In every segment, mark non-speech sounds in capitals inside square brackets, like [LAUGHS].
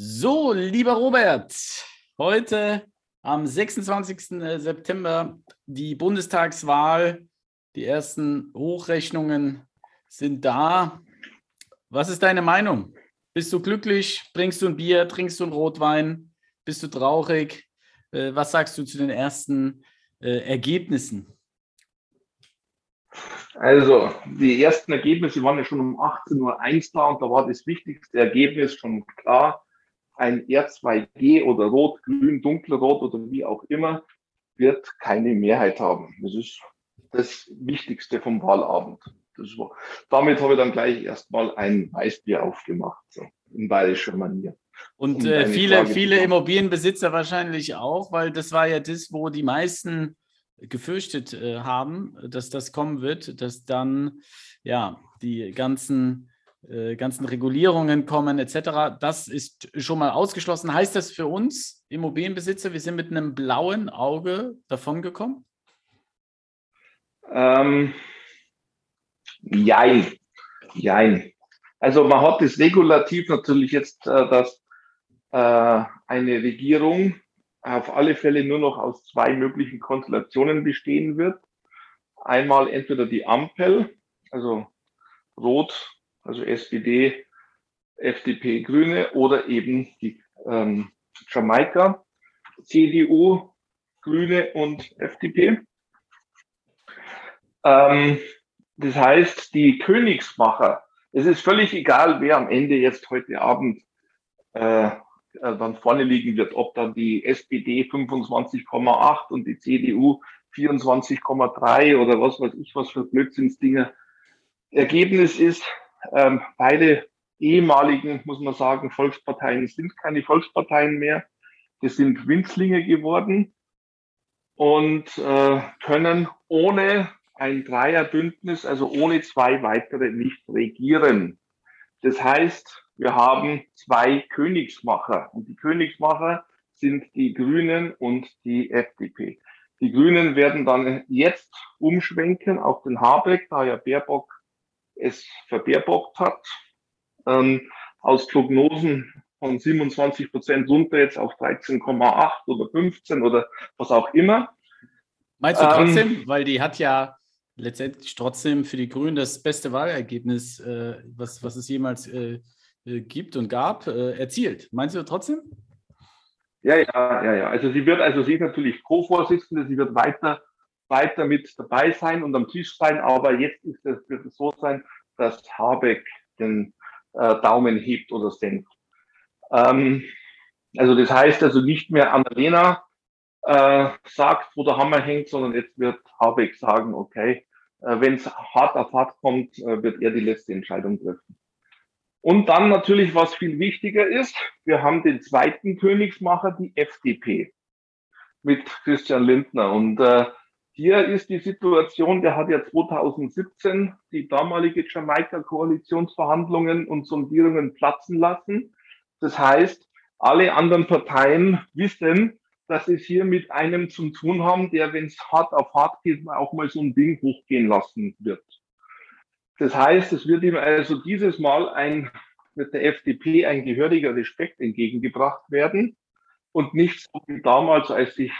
So, lieber Robert, heute am 26. Äh, September die Bundestagswahl. Die ersten Hochrechnungen sind da. Was ist deine Meinung? Bist du glücklich? Bringst du ein Bier? Trinkst du einen Rotwein? Bist du traurig? Äh, was sagst du zu den ersten äh, Ergebnissen? Also, die ersten Ergebnisse waren ja schon um 18.01 Uhr da und da war das wichtigste Ergebnis schon klar. Ein R2G oder Rot, Grün, Dunkelrot oder wie auch immer wird keine Mehrheit haben. Das ist das Wichtigste vom Wahlabend. War, damit habe ich dann gleich erstmal ein Weißbier aufgemacht, so in bayerischer Manier. Und äh, viele, viele Immobilienbesitzer wahrscheinlich auch, weil das war ja das, wo die meisten gefürchtet äh, haben, dass das kommen wird, dass dann ja die ganzen, äh, ganzen Regulierungen kommen etc. Das ist schon mal ausgeschlossen. Heißt das für uns Immobilienbesitzer, wir sind mit einem blauen Auge davongekommen? Ähm, jein. Jein. Also man hat das regulativ natürlich jetzt, äh, dass äh, eine Regierung auf alle Fälle nur noch aus zwei möglichen Konstellationen bestehen wird. Einmal entweder die Ampel, also Rot, also SPD, FDP, Grüne oder eben die ähm, Jamaika, CDU, Grüne und FDP. Ähm, das heißt, die Königsmacher, es ist völlig egal, wer am Ende jetzt heute Abend äh, äh, dann vorne liegen wird, ob dann die SPD 25,8 und die CDU 24,3 oder was weiß ich, was für Blödsinnsdinger. Ergebnis ist, ähm, beide ehemaligen, muss man sagen, Volksparteien sind keine Volksparteien mehr. Das sind Winzlinge geworden und äh, können ohne ein Dreierbündnis, also ohne zwei weitere nicht regieren. Das heißt, wir haben zwei Königsmacher und die Königsmacher sind die Grünen und die FDP. Die Grünen werden dann jetzt umschwenken auf den Habeck, da ja Baerbock es verbaerbockt hat. Ähm, aus Prognosen von 27 Prozent runter jetzt auf 13,8 oder 15 oder was auch immer. Meinst du trotzdem, ähm, weil die hat ja letztendlich trotzdem für die Grünen das beste Wahlergebnis, äh, was, was es jemals äh, äh, gibt und gab, äh, erzielt. Meinst du trotzdem? Ja, ja, ja, ja. Also sie wird, also sie ist natürlich Co-Vorsitzende, sie wird weiter, weiter mit dabei sein und am Tisch sein, aber jetzt ist es, wird es so sein, dass Habeck den äh, Daumen hebt oder senkt. Ähm, also das heißt also nicht mehr Annalena äh, sagt, wo der Hammer hängt, sondern jetzt wird Habeck sagen, okay, äh, wenn es hart auf hart kommt, äh, wird er die letzte Entscheidung treffen. Und dann natürlich, was viel wichtiger ist, wir haben den zweiten Königsmacher, die FDP, mit Christian Lindner. Und äh, hier ist die Situation, der hat ja 2017 die damalige Jamaika-Koalitionsverhandlungen und Sondierungen platzen lassen. Das heißt, alle anderen Parteien wissen, dass sie es hier mit einem zu tun haben, der, wenn es hart auf hart geht, auch mal so ein Ding hochgehen lassen wird. Das heißt, es wird ihm also dieses Mal ein, mit der FDP ein gehöriger Respekt entgegengebracht werden und nicht so wie damals, als sich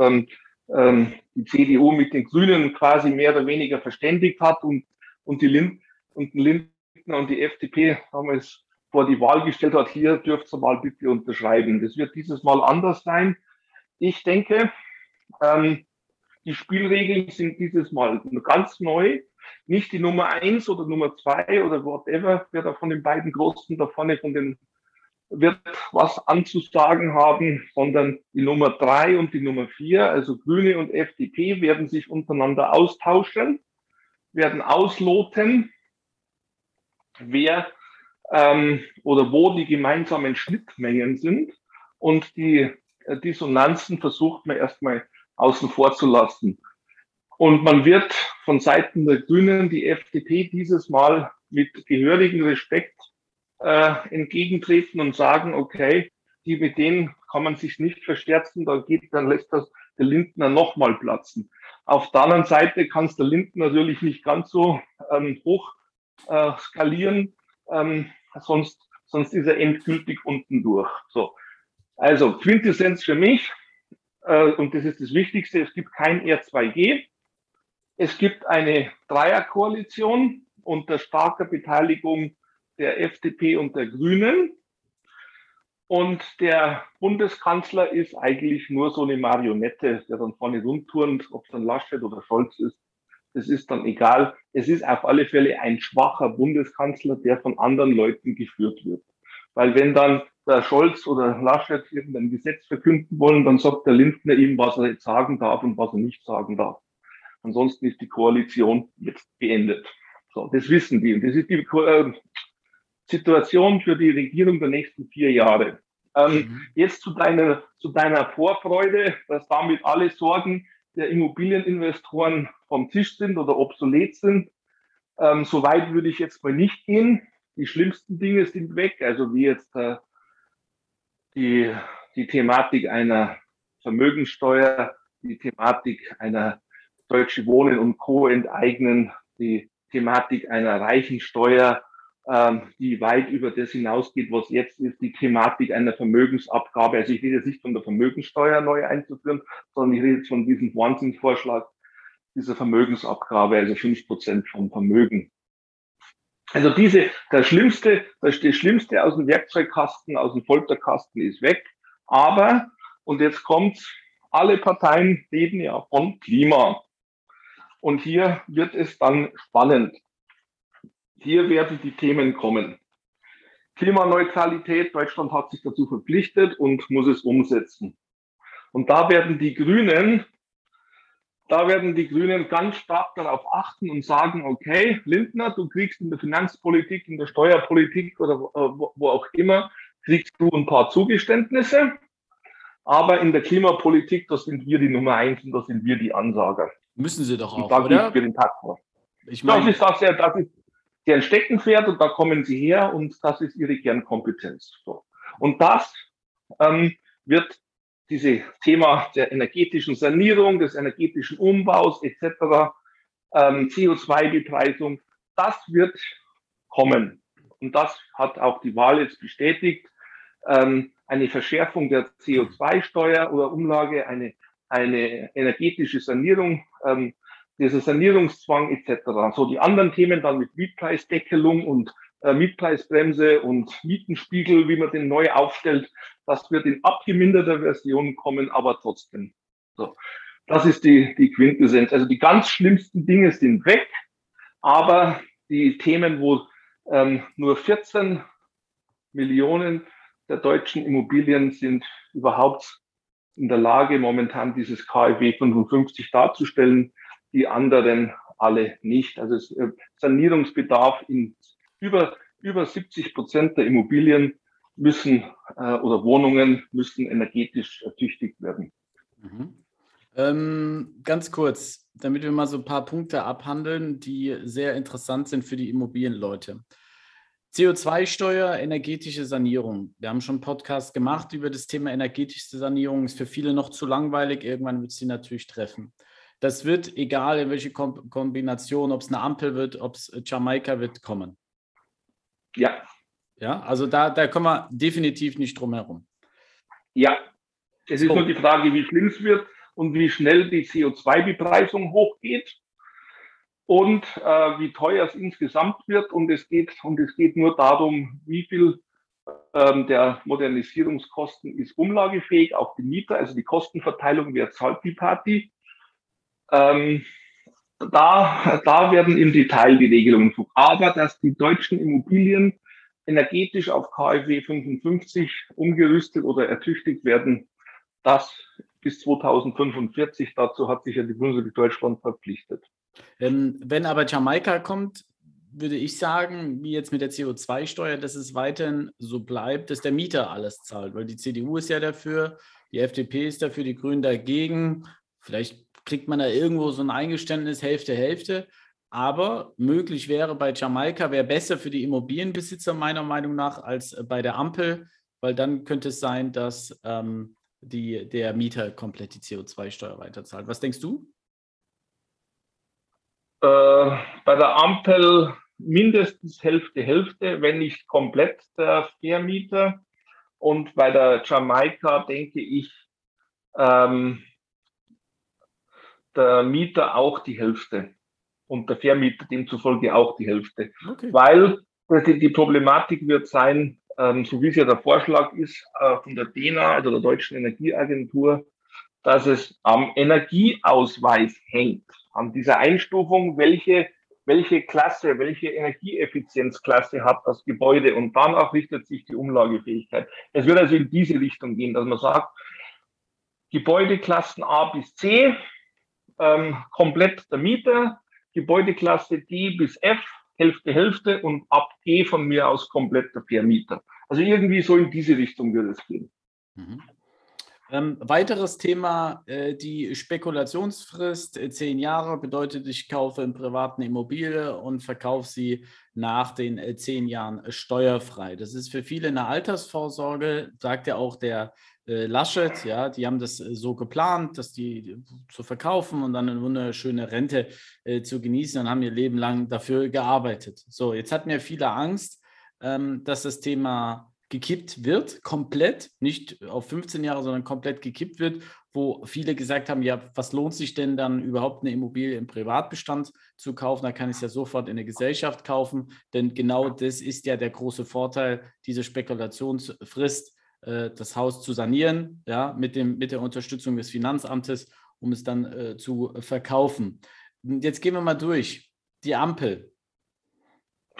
ähm, ähm, die CDU mit den Grünen quasi mehr oder weniger verständigt hat und, und die Lind und Lindner und die FDP damals vor die Wahl gestellt hat, hier dürft ihr mal bitte unterschreiben. Das wird dieses Mal anders sein. Ich denke, ähm, die Spielregeln sind dieses Mal ganz neu nicht die Nummer eins oder Nummer zwei oder whatever, wer da von den beiden Großen da vorne von den wird was anzusagen haben, sondern die Nummer drei und die Nummer vier, also Grüne und FDP, werden sich untereinander austauschen, werden ausloten, wer ähm, oder wo die gemeinsamen Schnittmengen sind und die Dissonanzen versucht man erstmal außen vor zu lassen. Und man wird von Seiten der Grünen die FDP dieses Mal mit gehörigem Respekt äh, entgegentreten und sagen, okay, die mit denen kann man sich nicht versterzen, da geht, dann lässt das der Lindner nochmal platzen. Auf der anderen Seite kann es der Lindner natürlich nicht ganz so ähm, hoch äh, skalieren, ähm, sonst, sonst ist er endgültig unten durch. So. Also Quintessenz für mich, äh, und das ist das Wichtigste, es gibt kein R2G. Es gibt eine Dreierkoalition unter starker Beteiligung der FDP und der Grünen. Und der Bundeskanzler ist eigentlich nur so eine Marionette, der dann vorne rumturnt, ob es dann Laschet oder Scholz ist. Das ist dann egal. Es ist auf alle Fälle ein schwacher Bundeskanzler, der von anderen Leuten geführt wird. Weil wenn dann der Scholz oder Laschet irgendein Gesetz verkünden wollen, dann sagt der Lindner ihm, was er jetzt sagen darf und was er nicht sagen darf. Ansonsten ist die Koalition jetzt beendet. So, das wissen die. Und das ist die äh, Situation für die Regierung der nächsten vier Jahre. Ähm, mhm. Jetzt zu deiner, zu deiner Vorfreude, dass damit alle Sorgen der Immobilieninvestoren vom Tisch sind oder obsolet sind. Ähm, so weit würde ich jetzt mal nicht gehen. Die schlimmsten Dinge sind weg, also wie jetzt äh, die, die Thematik einer Vermögensteuer, die Thematik einer Deutsche Wohnen und Co. enteignen, die Thematik einer Reichensteuer, ähm, die weit über das hinausgeht, was jetzt ist, die Thematik einer Vermögensabgabe. Also ich rede jetzt nicht von der Vermögenssteuer neu einzuführen, sondern ich rede jetzt von diesem Wahnsinnsvorschlag dieser Vermögensabgabe, also fünf Prozent vom Vermögen. Also diese, der schlimmste, das, das Schlimmste aus dem Werkzeugkasten, aus dem Folterkasten ist weg. Aber, und jetzt kommt's, alle Parteien reden ja von Klima. Und hier wird es dann spannend. Hier werden die Themen kommen. Klimaneutralität, Deutschland hat sich dazu verpflichtet und muss es umsetzen. Und da werden die Grünen da werden die Grünen ganz stark darauf achten und sagen, okay, Lindner, du kriegst in der Finanzpolitik, in der Steuerpolitik oder wo auch immer, kriegst du ein paar Zugeständnisse. Aber in der Klimapolitik, da sind wir die Nummer eins und da sind wir die Ansager. Müssen sie doch auch, und oder? Für den Tag ich meine, das ist das, das ist deren Steckenpferd und da kommen sie her und das ist ihre Kernkompetenz. So. Und das ähm, wird diese Thema der energetischen Sanierung, des energetischen Umbaus etc., ähm, CO2-Bepreisung, das wird kommen. Und das hat auch die Wahl jetzt bestätigt. Ähm, eine Verschärfung der CO2-Steuer oder Umlage, eine, eine energetische Sanierung, ähm, dieser Sanierungszwang etc. So die anderen Themen dann mit Mietpreisdeckelung und äh, Mietpreisbremse und Mietenspiegel, wie man den neu aufstellt, das wird in abgeminderter Version kommen, aber trotzdem. So. Das ist die, die Quintessenz. Also die ganz schlimmsten Dinge sind weg, aber die Themen, wo ähm, nur 14 Millionen der deutschen Immobilien sind überhaupt in der Lage, momentan dieses KfW 55 darzustellen, die anderen alle nicht. Also es, äh, Sanierungsbedarf in über, über 70 Prozent der Immobilien müssen äh, oder Wohnungen müssen energetisch ertüchtigt werden. Mhm. Ähm, ganz kurz, damit wir mal so ein paar Punkte abhandeln, die sehr interessant sind für die Immobilienleute. CO2-Steuer, energetische Sanierung. Wir haben schon einen Podcast gemacht über das Thema energetische Sanierung. Ist für viele noch zu langweilig. Irgendwann wird es sie natürlich treffen. Das wird, egal in welche Kombination, ob es eine Ampel wird, ob es Jamaika wird, kommen. Ja. Ja, also da, da kommen wir definitiv nicht drum herum. Ja, es ist so. nur die Frage, wie schlimm es wird und wie schnell die CO2-Bepreisung hochgeht und äh, wie teuer es insgesamt wird. Und es geht, und es geht nur darum, wie viel ähm, der Modernisierungskosten ist umlagefähig auf die Mieter, also die Kostenverteilung, wer zahlt die Party. Ähm, da, da werden im Detail die Regelungen. Aber dass die deutschen Immobilien energetisch auf KfW 55 umgerüstet oder ertüchtigt werden, das bis 2045. Dazu hat sich ja die Bundesrepublik Deutschland verpflichtet. Ähm, wenn aber Jamaika kommt, würde ich sagen, wie jetzt mit der CO2-Steuer, dass es weiterhin so bleibt, dass der Mieter alles zahlt, weil die CDU ist ja dafür, die FDP ist dafür, die Grünen dagegen. Vielleicht kriegt man da irgendwo so ein Eingeständnis Hälfte, Hälfte. Aber möglich wäre bei Jamaika, wäre besser für die Immobilienbesitzer meiner Meinung nach als bei der Ampel, weil dann könnte es sein, dass ähm, die, der Mieter komplett die CO2-Steuer weiterzahlt. Was denkst du? Äh, bei der Ampel mindestens Hälfte, Hälfte, wenn nicht komplett der Vermieter. Und bei der Jamaika denke ich, ähm, der Mieter auch die Hälfte und der Vermieter demzufolge auch die Hälfte. Okay. Weil die, die, Problematik wird sein, ähm, so wie es ja der Vorschlag ist äh, von der DENA, also der Deutschen Energieagentur, dass es am Energieausweis hängt, an dieser Einstufung, welche, welche Klasse, welche Energieeffizienzklasse hat das Gebäude und danach richtet sich die Umlagefähigkeit. Es wird also in diese Richtung gehen, dass man sagt, Gebäudeklassen A bis C, ähm, komplett der Mieter, Gebäudeklasse D bis F, Hälfte, Hälfte und ab G von mir aus komplett der Vermieter. Also irgendwie so in diese Richtung wird es gehen. Mhm. Ähm, weiteres Thema, äh, die Spekulationsfrist, äh, zehn Jahre, bedeutet, ich kaufe in privaten Immobilie und verkaufe sie nach den äh, zehn Jahren steuerfrei. Das ist für viele eine Altersvorsorge, sagt ja auch der Laschet, ja, die haben das äh, so geplant, dass die zu verkaufen und dann eine wunderschöne Rente äh, zu genießen und haben ihr Leben lang dafür gearbeitet. So, jetzt hatten ja viele Angst, ähm, dass das Thema gekippt wird, komplett, nicht auf 15 Jahre, sondern komplett gekippt wird, wo viele gesagt haben, ja, was lohnt sich denn dann überhaupt eine Immobilie im Privatbestand zu kaufen? Da kann ich es ja sofort in eine Gesellschaft kaufen, denn genau das ist ja der große Vorteil, diese Spekulationsfrist äh, das Haus zu sanieren, ja, mit, dem, mit der Unterstützung des Finanzamtes, um es dann äh, zu verkaufen. Jetzt gehen wir mal durch. Die Ampel.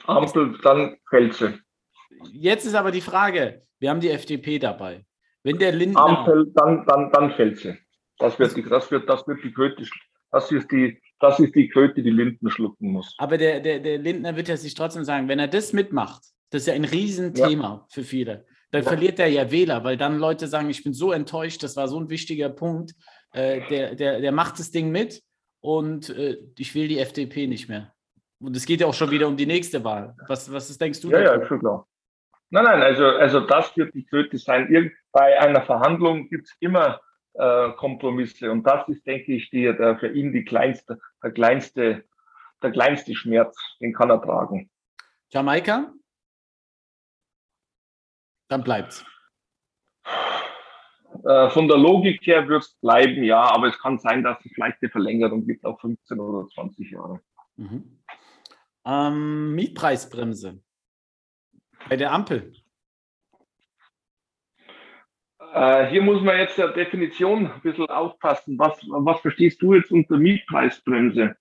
Ampel, dann fällt sie. Jetzt ist aber die Frage, wir haben die FDP dabei. Wenn der Lindner... Ampel, dann, dann, dann fällt sie. Das wird, die, das wird, das wird die Kröte, das ist die, das ist die Kröte, die Linden schlucken muss. Aber der, der, der Lindner wird ja sich trotzdem sagen, wenn er das mitmacht, das ist ja ein Riesenthema ja. für viele dann ja. verliert er ja Wähler, weil dann Leute sagen, ich bin so enttäuscht, das war so ein wichtiger Punkt, äh, der, der, der macht das Ding mit und äh, ich will die FDP nicht mehr. Und es geht ja auch schon wieder um die nächste Wahl. Was, was denkst du? Ja, dazu? ja, schon klar. Nein, nein, also, also das wird die Kröte sein. Irgend, bei einer Verhandlung gibt es immer äh, Kompromisse und das ist, denke ich, die, der, für ihn die kleinste, der kleinste, der kleinste Schmerz, den kann er tragen. Jamaika? Dann bleibt's. Äh, von der Logik her wird es bleiben, ja, aber es kann sein, dass es vielleicht eine Verlängerung gibt auf 15 oder 20 Jahre. Mhm. Ähm, Mietpreisbremse bei der Ampel. Äh, hier muss man jetzt der Definition ein bisschen aufpassen. Was, was verstehst du jetzt unter Mietpreisbremse?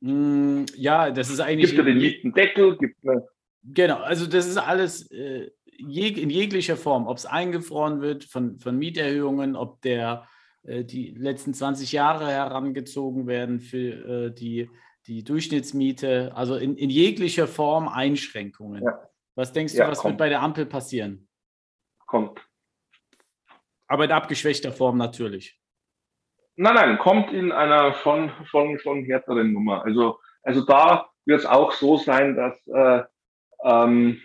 Mm, ja, das ist eigentlich. Gibt es den Mietendeckel? Gibt eine Genau, also das ist alles äh, jeg in jeglicher Form, ob es eingefroren wird von, von Mieterhöhungen, ob der, äh, die letzten 20 Jahre herangezogen werden für äh, die, die Durchschnittsmiete, also in, in jeglicher Form Einschränkungen. Ja. Was denkst du, ja, was kommt. wird bei der Ampel passieren? Kommt. Aber in abgeschwächter Form natürlich. Nein, nein, kommt in einer schon, schon, schon härteren Nummer. Also, also da wird es auch so sein, dass äh, ähm,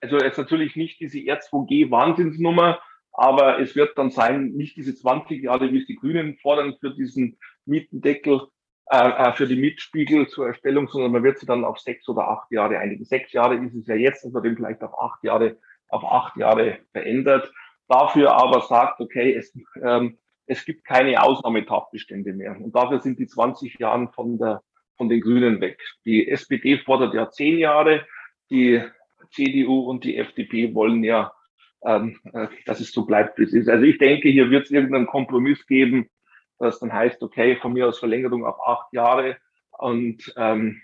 also jetzt natürlich nicht diese R2G-Wahnsinnsnummer, aber es wird dann sein, nicht diese 20 Jahre, wie es die Grünen fordern für diesen Mietendeckel, äh, äh, für die Mietspiegel zur Erstellung, sondern man wird sie dann auf sechs oder acht Jahre einigen. Sechs Jahre ist es ja jetzt, dass man den vielleicht auf acht Jahre, auf acht Jahre verändert. Dafür aber sagt, okay, es, ähm, es gibt keine Ausnahmetatbestände mehr. Und dafür sind die 20 Jahre von der, von den Grünen weg. Die SPD fordert ja zehn Jahre, die CDU und die FDP wollen ja, ähm, äh, dass es so bleibt, wie es ist. Also ich denke, hier wird es irgendeinen Kompromiss geben, das dann heißt, okay, von mir aus Verlängerung auf acht Jahre und ähm,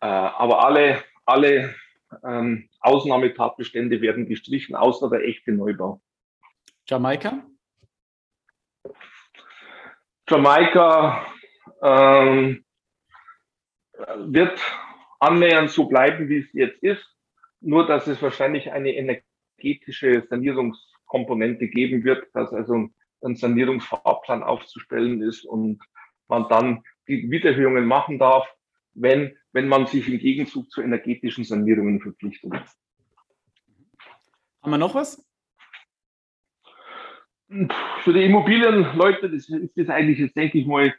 äh, aber alle, alle ähm, Ausnahmetatbestände werden gestrichen, außer der echte Neubau. Jamaika? Jamaika ähm, wird annähernd so bleiben, wie es jetzt ist. Nur, dass es wahrscheinlich eine energetische Sanierungskomponente geben wird, dass also ein Sanierungsfahrplan aufzustellen ist und man dann die Wiedererhöhungen machen darf, wenn, wenn man sich im Gegenzug zu energetischen Sanierungen verpflichtet. Haben wir noch was? Für die Immobilienleute das ist das eigentlich jetzt, denke ich mal,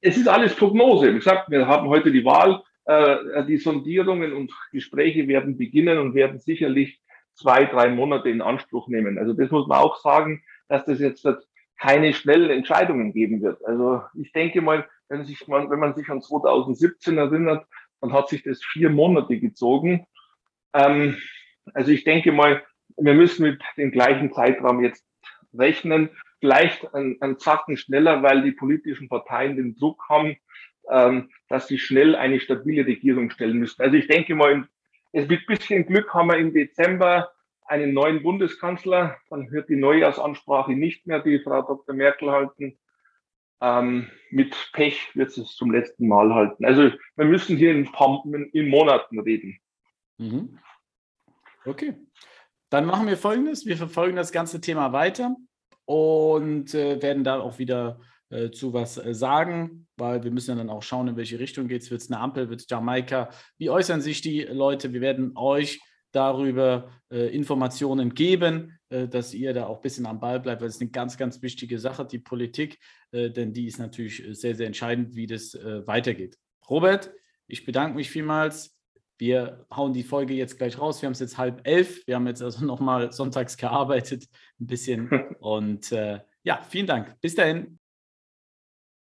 es ist alles Prognose. Wie gesagt, wir haben heute die Wahl Äh, die Sondierungen und Gespräche werden beginnen und werden sicherlich zwei, drei Monate in Anspruch nehmen. Also das muss man auch sagen, dass das jetzt keine schnellen Entscheidungen geben wird. Also ich denke mal, wenn, sich man, wenn man sich an 2017 erinnert, dann hat sich das vier Monate gezogen. Ähm, also ich denke mal, wir müssen mit dem gleichen Zeitraum jetzt rechnen. Vielleicht ein, ein Zacken schneller, weil die politischen Parteien den Druck haben, ähm, dass sie schnell eine stabile Regierung stellen müssen. Also ich denke mal, es mit bisschen Glück haben wir im Dezember einen neuen Bundeskanzler. Dann wird die Neujahrsansprache nicht mehr die Frau Dr. Merkel halten. Ähm, mit Pech wird es zum letzten Mal halten. Also wir müssen hier in, paar, in Monaten reden. Mhm. Okay. Dann machen wir Folgendes. Wir verfolgen das ganze Thema weiter und äh, werden da auch wieder äh, zu was äh, sagen, weil wir müssen ja dann auch schauen, in welche Richtung geht es. Wird es eine Ampel, wird es Jamaika? Wie äußern sich die Leute? Wir werden euch darüber äh, Informationen geben, äh, dass ihr da auch ein bisschen am Ball bleibt, weil es eine ganz, ganz wichtige Sache, die Politik, äh, denn die ist natürlich sehr, sehr entscheidend, wie das äh, weitergeht. Robert, ich bedanke mich vielmals. Wir hauen die Folge jetzt gleich raus. Wir haben es jetzt halb elf. Wir haben jetzt also nochmal sonntags gearbeitet, ein bisschen. [LAUGHS] Und äh, ja, vielen Dank. Bis dahin.